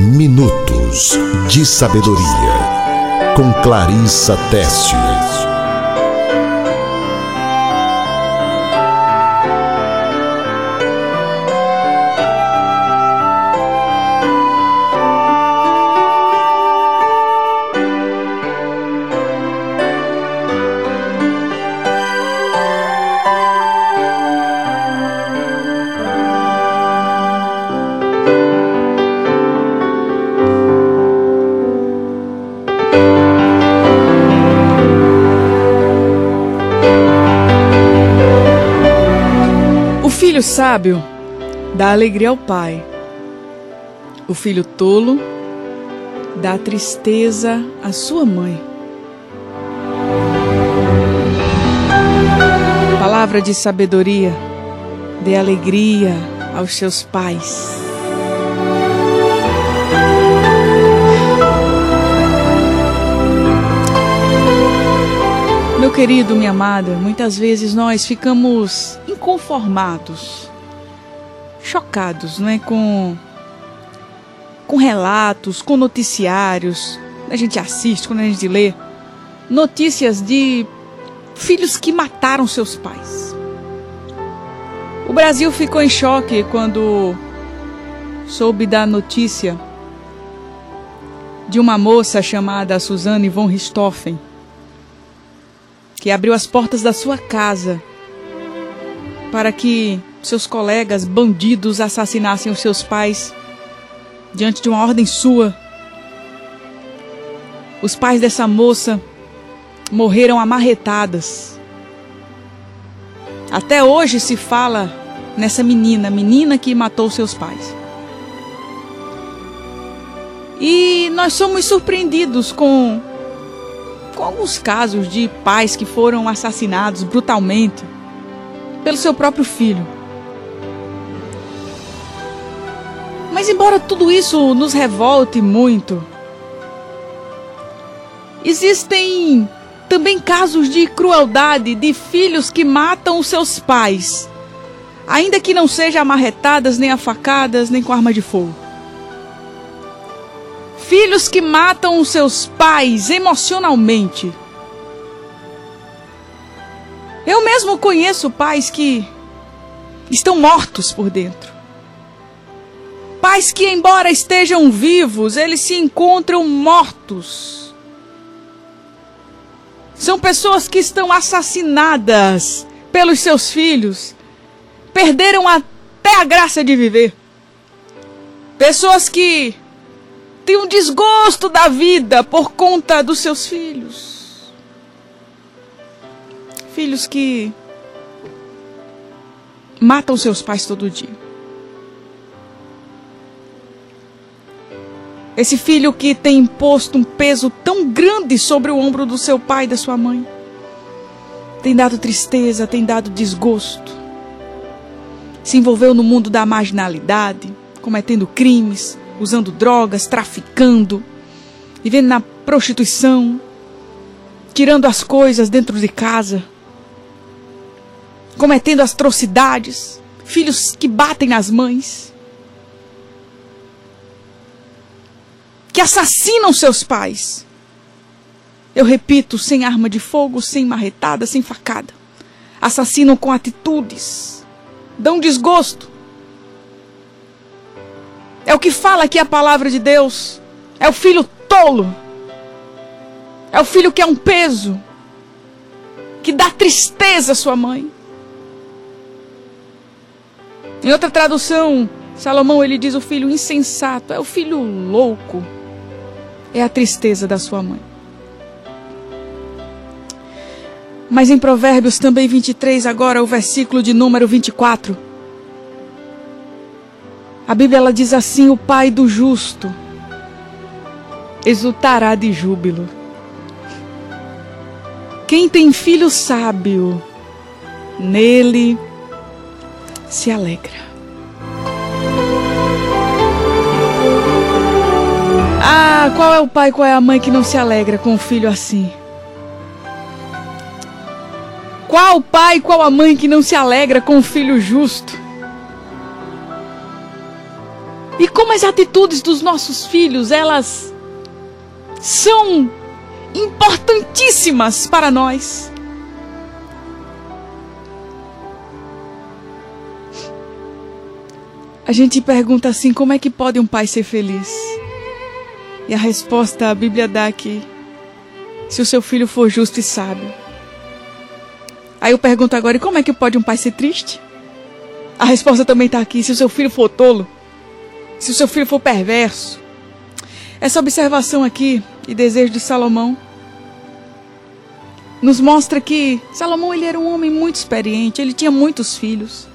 Minutos de Sabedoria, com Clarissa Tessius. Filho sábio dá alegria ao pai. O filho tolo dá tristeza à sua mãe. Palavra de sabedoria, dê alegria aos seus pais. Meu querido, minha amada, muitas vezes nós ficamos inconformados, chocados, né, com com relatos, com noticiários, a gente assiste, quando a gente lê notícias de filhos que mataram seus pais. O Brasil ficou em choque quando soube da notícia de uma moça chamada Suzane von Richthofen, que abriu as portas da sua casa para que seus colegas bandidos assassinassem os seus pais diante de uma ordem sua. Os pais dessa moça morreram amarretadas. Até hoje se fala nessa menina, menina que matou seus pais. E nós somos surpreendidos com, com alguns casos de pais que foram assassinados brutalmente pelo seu próprio filho. Mas, embora tudo isso nos revolte muito, existem também casos de crueldade de filhos que matam os seus pais, ainda que não sejam amarretadas, nem afacadas, nem com arma de fogo. Filhos que matam os seus pais emocionalmente eu mesmo conheço pais que estão mortos por dentro. Pais que, embora estejam vivos, eles se encontram mortos. São pessoas que estão assassinadas pelos seus filhos, perderam até a graça de viver. Pessoas que têm um desgosto da vida por conta dos seus filhos filhos que matam seus pais todo dia. Esse filho que tem imposto um peso tão grande sobre o ombro do seu pai e da sua mãe. Tem dado tristeza, tem dado desgosto. Se envolveu no mundo da marginalidade, cometendo crimes, usando drogas, traficando, vivendo na prostituição, tirando as coisas dentro de casa cometendo atrocidades, filhos que batem nas mães, que assassinam seus pais. Eu repito, sem arma de fogo, sem marretada, sem facada. Assassinam com atitudes, dão desgosto. É o que fala aqui a palavra de Deus. É o filho tolo. É o filho que é um peso, que dá tristeza à sua mãe. Em outra tradução, Salomão ele diz o filho insensato, é o filho louco. É a tristeza da sua mãe. Mas em Provérbios também 23, agora o versículo de número 24. A Bíblia ela diz assim: O pai do justo exultará de júbilo. Quem tem filho sábio, nele se alegra. Ah, qual é o pai, qual é a mãe que não se alegra com um filho assim? Qual pai, qual a mãe que não se alegra com um filho justo? E como as atitudes dos nossos filhos, elas são importantíssimas para nós. A gente pergunta assim: como é que pode um pai ser feliz? E a resposta a Bíblia dá aqui: se o seu filho for justo e sábio. Aí eu pergunto agora: e como é que pode um pai ser triste? A resposta também está aqui: se o seu filho for tolo, se o seu filho for perverso. Essa observação aqui e desejo de Salomão nos mostra que Salomão ele era um homem muito experiente, ele tinha muitos filhos.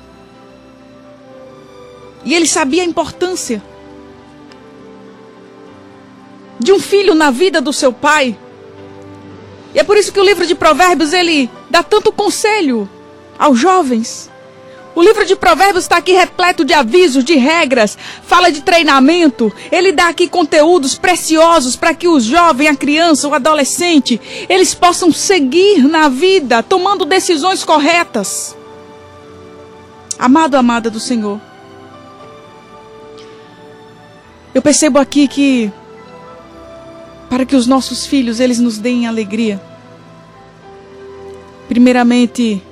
E ele sabia a importância de um filho na vida do seu pai. E é por isso que o livro de Provérbios ele dá tanto conselho aos jovens. O livro de Provérbios está aqui repleto de avisos, de regras, fala de treinamento. Ele dá aqui conteúdos preciosos para que o jovem, a criança, o adolescente, eles possam seguir na vida, tomando decisões corretas. Amado, amada do Senhor. Eu percebo aqui que para que os nossos filhos eles nos deem alegria. Primeiramente,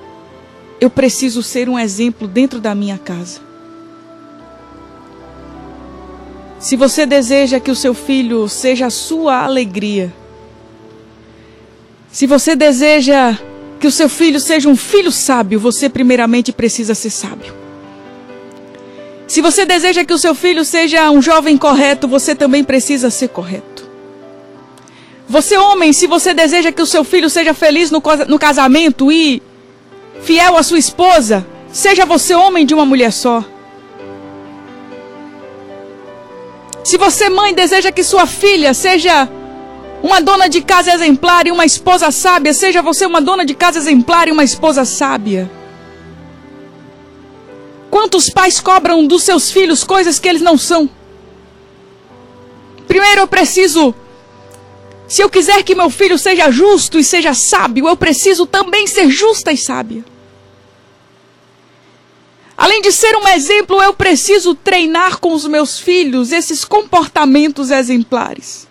eu preciso ser um exemplo dentro da minha casa. Se você deseja que o seu filho seja a sua alegria, se você deseja que o seu filho seja um filho sábio, você primeiramente precisa ser sábio. Se você deseja que o seu filho seja um jovem correto, você também precisa ser correto. Você, homem, se você deseja que o seu filho seja feliz no, no casamento e fiel à sua esposa, seja você homem de uma mulher só. Se você, mãe, deseja que sua filha seja uma dona de casa exemplar e uma esposa sábia, seja você uma dona de casa exemplar e uma esposa sábia. Quantos pais cobram dos seus filhos coisas que eles não são? Primeiro eu preciso se eu quiser que meu filho seja justo e seja sábio, eu preciso também ser justa e sábia. Além de ser um exemplo, eu preciso treinar com os meus filhos esses comportamentos exemplares.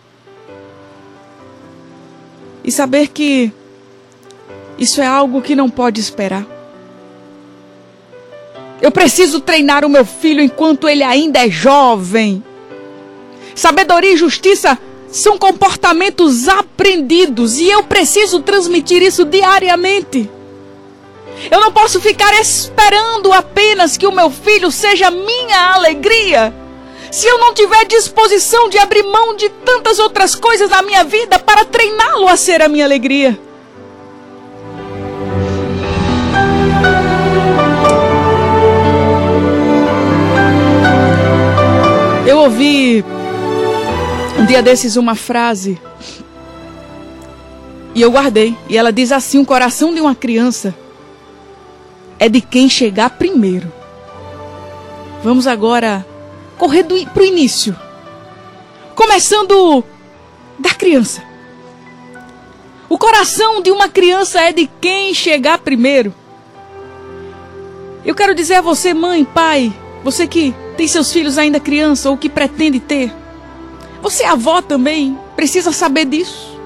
E saber que isso é algo que não pode esperar. Eu preciso treinar o meu filho enquanto ele ainda é jovem. Sabedoria e justiça são comportamentos aprendidos e eu preciso transmitir isso diariamente. Eu não posso ficar esperando apenas que o meu filho seja minha alegria. Se eu não tiver disposição de abrir mão de tantas outras coisas na minha vida para treiná-lo a ser a minha alegria. Eu ouvi um dia desses uma frase e eu guardei. E ela diz assim: o coração de uma criança é de quem chegar primeiro. Vamos agora correr para o início. Começando da criança. O coração de uma criança é de quem chegar primeiro. Eu quero dizer a você, mãe, pai, você que tem seus filhos ainda criança ou que pretende ter. Você, avó, também precisa saber disso.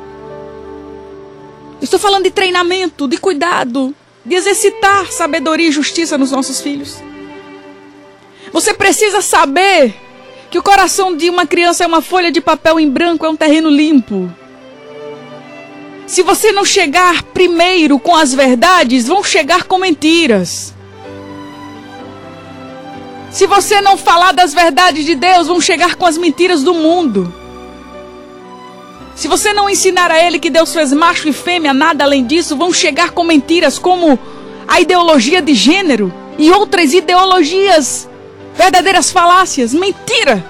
Estou falando de treinamento, de cuidado, de exercitar sabedoria e justiça nos nossos filhos. Você precisa saber que o coração de uma criança é uma folha de papel em branco, é um terreno limpo. Se você não chegar primeiro com as verdades, vão chegar com mentiras. Se você não falar das verdades de Deus, vão chegar com as mentiras do mundo. Se você não ensinar a ele que Deus fez macho e fêmea, nada além disso, vão chegar com mentiras como a ideologia de gênero e outras ideologias, verdadeiras falácias, mentira.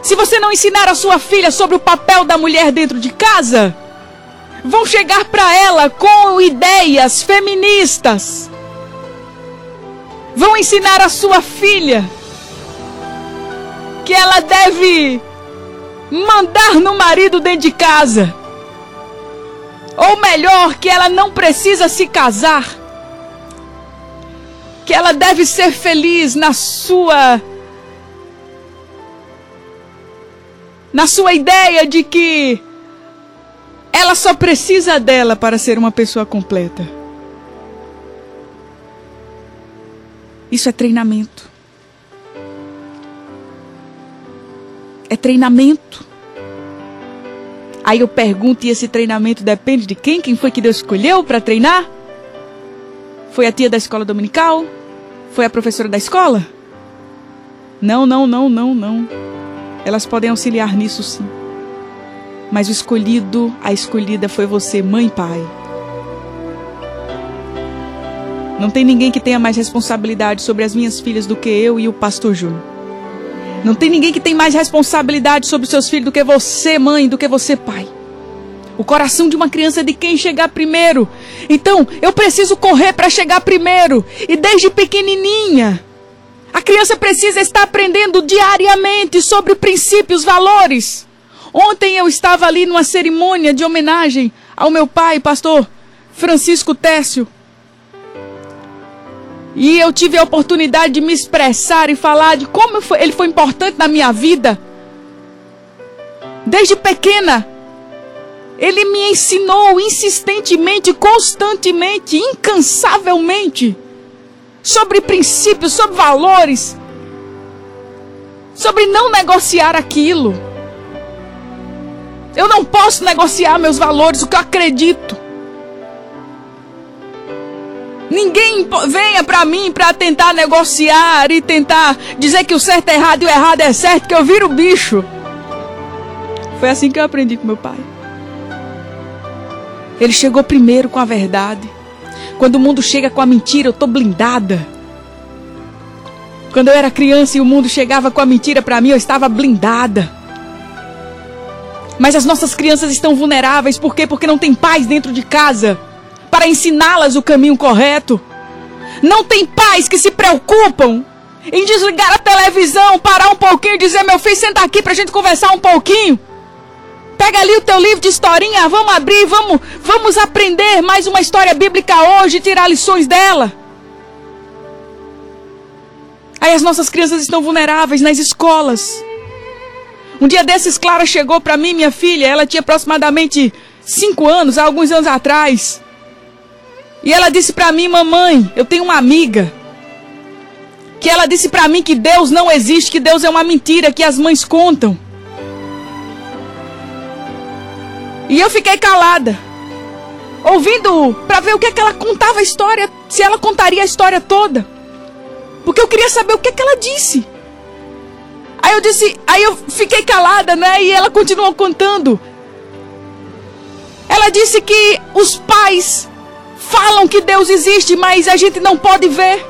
Se você não ensinar a sua filha sobre o papel da mulher dentro de casa, vão chegar para ela com ideias feministas. Vão ensinar a sua filha que ela deve mandar no marido dentro de casa. Ou melhor, que ela não precisa se casar. que ela deve ser feliz na sua na sua ideia de que ela só precisa dela para ser uma pessoa completa. Isso é treinamento. É treinamento. Aí eu pergunto: e esse treinamento depende de quem? Quem foi que Deus escolheu para treinar? Foi a tia da escola dominical? Foi a professora da escola? Não, não, não, não, não. Elas podem auxiliar nisso sim. Mas o escolhido, a escolhida foi você, mãe e pai. Não tem ninguém que tenha mais responsabilidade sobre as minhas filhas do que eu e o pastor Júnior. Não tem ninguém que tenha mais responsabilidade sobre os seus filhos do que você, mãe, do que você, pai. O coração de uma criança é de quem chegar primeiro. Então, eu preciso correr para chegar primeiro. E desde pequenininha, a criança precisa estar aprendendo diariamente sobre princípios, valores. Ontem eu estava ali numa cerimônia de homenagem ao meu pai, pastor Francisco Técio. E eu tive a oportunidade de me expressar e falar de como ele foi importante na minha vida. Desde pequena, ele me ensinou insistentemente, constantemente, incansavelmente sobre princípios, sobre valores, sobre não negociar aquilo. Eu não posso negociar meus valores, o que eu acredito. Ninguém venha para mim para tentar negociar e tentar dizer que o certo é errado e o errado é certo, que eu viro bicho. Foi assim que eu aprendi com meu pai. Ele chegou primeiro com a verdade. Quando o mundo chega com a mentira, eu tô blindada. Quando eu era criança e o mundo chegava com a mentira para mim, eu estava blindada. Mas as nossas crianças estão vulneráveis, por quê? Porque não tem paz dentro de casa para ensiná-las o caminho correto. Não tem pais que se preocupam em desligar a televisão, parar um pouquinho e dizer: meu filho, senta aqui para a gente conversar um pouquinho. Pega ali o teu livro de historinha, vamos abrir, vamos, vamos aprender mais uma história bíblica hoje e tirar lições dela. Aí as nossas crianças estão vulneráveis nas escolas. Um dia desses, Clara chegou para mim, minha filha, ela tinha aproximadamente cinco anos, há alguns anos atrás. E ela disse para mim, mamãe, eu tenho uma amiga que ela disse para mim que Deus não existe, que Deus é uma mentira que as mães contam. E eu fiquei calada, ouvindo para ver o que, é que ela contava a história, se ela contaria a história toda. Porque eu queria saber o que, é que ela disse. Aí eu disse, aí eu fiquei calada, né? E ela continuou contando. Ela disse que os pais falam que Deus existe, mas a gente não pode ver.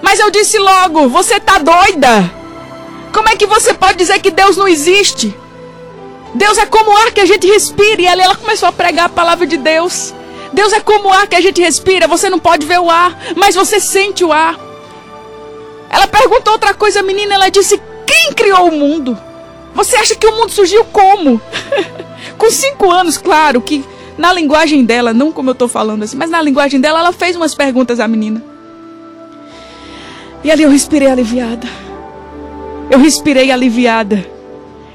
Mas eu disse logo: você está doida? Como é que você pode dizer que Deus não existe? Deus é como o ar que a gente respira. E ela, ela começou a pregar a palavra de Deus. Deus é como o ar que a gente respira. Você não pode ver o ar, mas você sente o ar. Ela perguntou outra coisa, menina. Ela disse: Quem criou o mundo? Você acha que o mundo surgiu como? Com cinco anos, claro, que na linguagem dela, não como eu estou falando assim, mas na linguagem dela, ela fez umas perguntas à menina. E ali eu respirei aliviada. Eu respirei aliviada.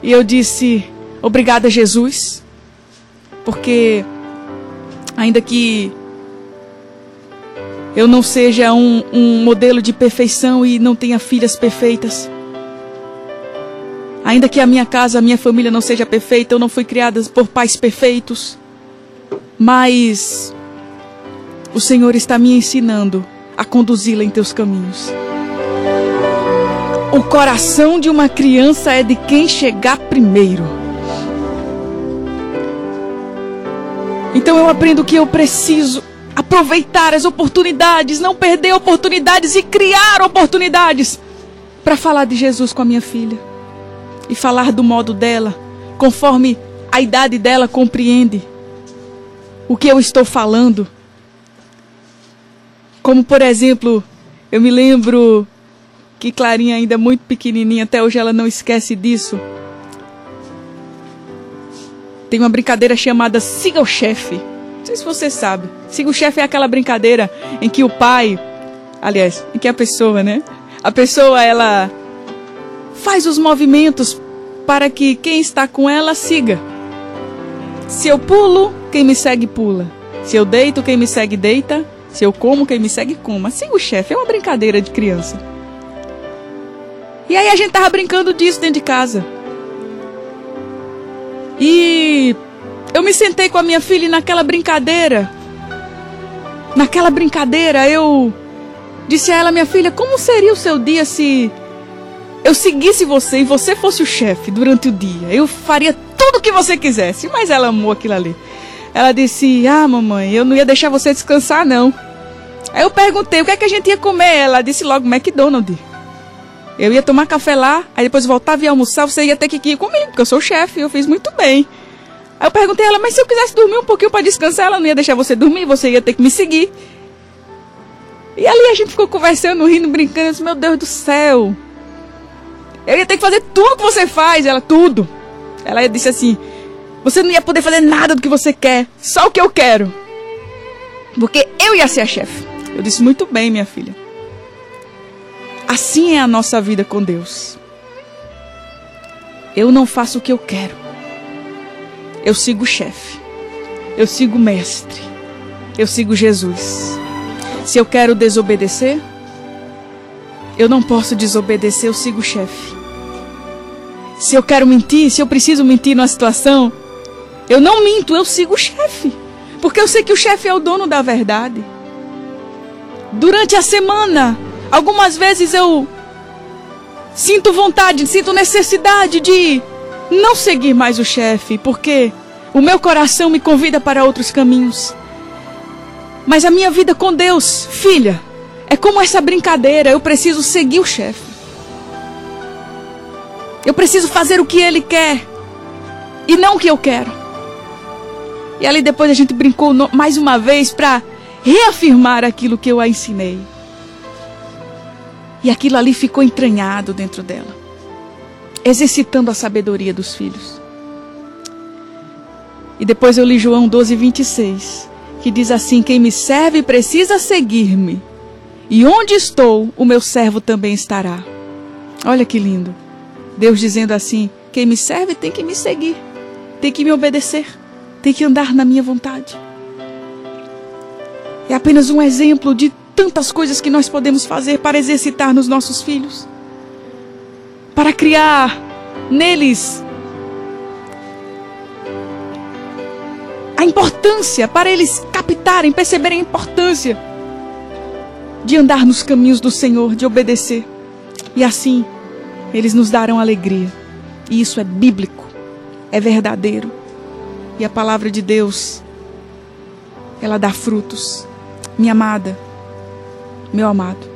E eu disse: Obrigada, Jesus. Porque, ainda que eu não seja um, um modelo de perfeição e não tenha filhas perfeitas, ainda que a minha casa, a minha família não seja perfeita, eu não fui criada por pais perfeitos mas o Senhor está me ensinando a conduzi-la em teus caminhos. O coração de uma criança é de quem chegar primeiro. Então eu aprendo que eu preciso aproveitar as oportunidades, não perder oportunidades e criar oportunidades para falar de Jesus com a minha filha e falar do modo dela, conforme a idade dela compreende o que eu estou falando. Como, por exemplo, eu me lembro que Clarinha, ainda muito pequenininha, até hoje ela não esquece disso. Tem uma brincadeira chamada Siga o Chefe. Não sei se você sabe. Siga o chefe é aquela brincadeira em que o pai, aliás, em que a pessoa, né? A pessoa ela faz os movimentos para que quem está com ela siga. Se eu pulo, quem me segue pula. Se eu deito, quem me segue deita. Se eu como, quem me segue coma. Siga o chefe, é uma brincadeira de criança. E aí a gente tava brincando disso dentro de casa. E eu me sentei com a minha filha e naquela brincadeira. Naquela brincadeira eu disse a ela, minha filha, como seria o seu dia se eu seguisse você e você fosse o chefe durante o dia? Eu faria tudo o que você quisesse. Mas ela amou aquilo ali. Ela disse: Ah, mamãe, eu não ia deixar você descansar, não. Aí eu perguntei o que é que a gente ia comer. Ela disse logo: McDonald's. Eu ia tomar café lá, aí depois voltava e almoçar, você ia ter que ir comigo, porque eu sou chefe, eu fiz muito bem. Aí eu perguntei a ela, mas se eu quisesse dormir um pouquinho para descansar, ela não ia deixar você dormir, você ia ter que me seguir. E ali a gente ficou conversando, rindo, brincando, eu disse, meu Deus do céu. Eu ia ter que fazer tudo que você faz, ela, tudo. Ela disse assim, você não ia poder fazer nada do que você quer, só o que eu quero. Porque eu ia ser a chefe. Eu disse, muito bem, minha filha. Assim é a nossa vida com Deus. Eu não faço o que eu quero. Eu sigo o chefe. Eu sigo o mestre. Eu sigo Jesus. Se eu quero desobedecer, eu não posso desobedecer, eu sigo o chefe. Se eu quero mentir, se eu preciso mentir numa situação, eu não minto, eu sigo o chefe. Porque eu sei que o chefe é o dono da verdade. Durante a semana, Algumas vezes eu sinto vontade, sinto necessidade de não seguir mais o chefe, porque o meu coração me convida para outros caminhos. Mas a minha vida com Deus, filha, é como essa brincadeira, eu preciso seguir o chefe. Eu preciso fazer o que ele quer e não o que eu quero. E ali depois a gente brincou mais uma vez para reafirmar aquilo que eu a ensinei. E aquilo ali ficou entranhado dentro dela, exercitando a sabedoria dos filhos. E depois eu li João 12, 26, que diz assim: Quem me serve precisa seguir-me, e onde estou, o meu servo também estará. Olha que lindo. Deus dizendo assim: Quem me serve tem que me seguir, tem que me obedecer, tem que andar na minha vontade. É apenas um exemplo de tantas coisas que nós podemos fazer para exercitar nos nossos filhos, para criar neles a importância, para eles captarem, perceberem a importância de andar nos caminhos do Senhor, de obedecer. E assim, eles nos darão alegria. E isso é bíblico, é verdadeiro. E a palavra de Deus, ela dá frutos. Minha amada, meu amado.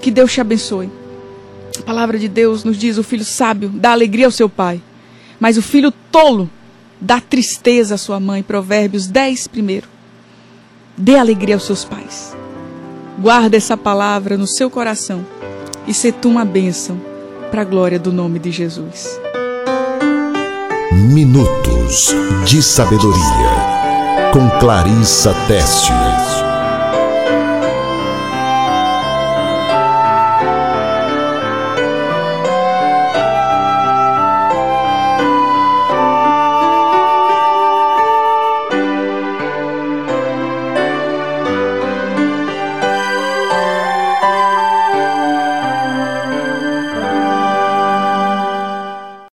Que Deus te abençoe. A palavra de Deus nos diz: o filho sábio dá alegria ao seu pai, mas o filho tolo dá tristeza à sua mãe. Provérbios 10, primeiro. Dê alegria aos seus pais. Guarda essa palavra no seu coração e se tu uma bênção para a glória do nome de Jesus. Minutos de Sabedoria com Clarissa Teste.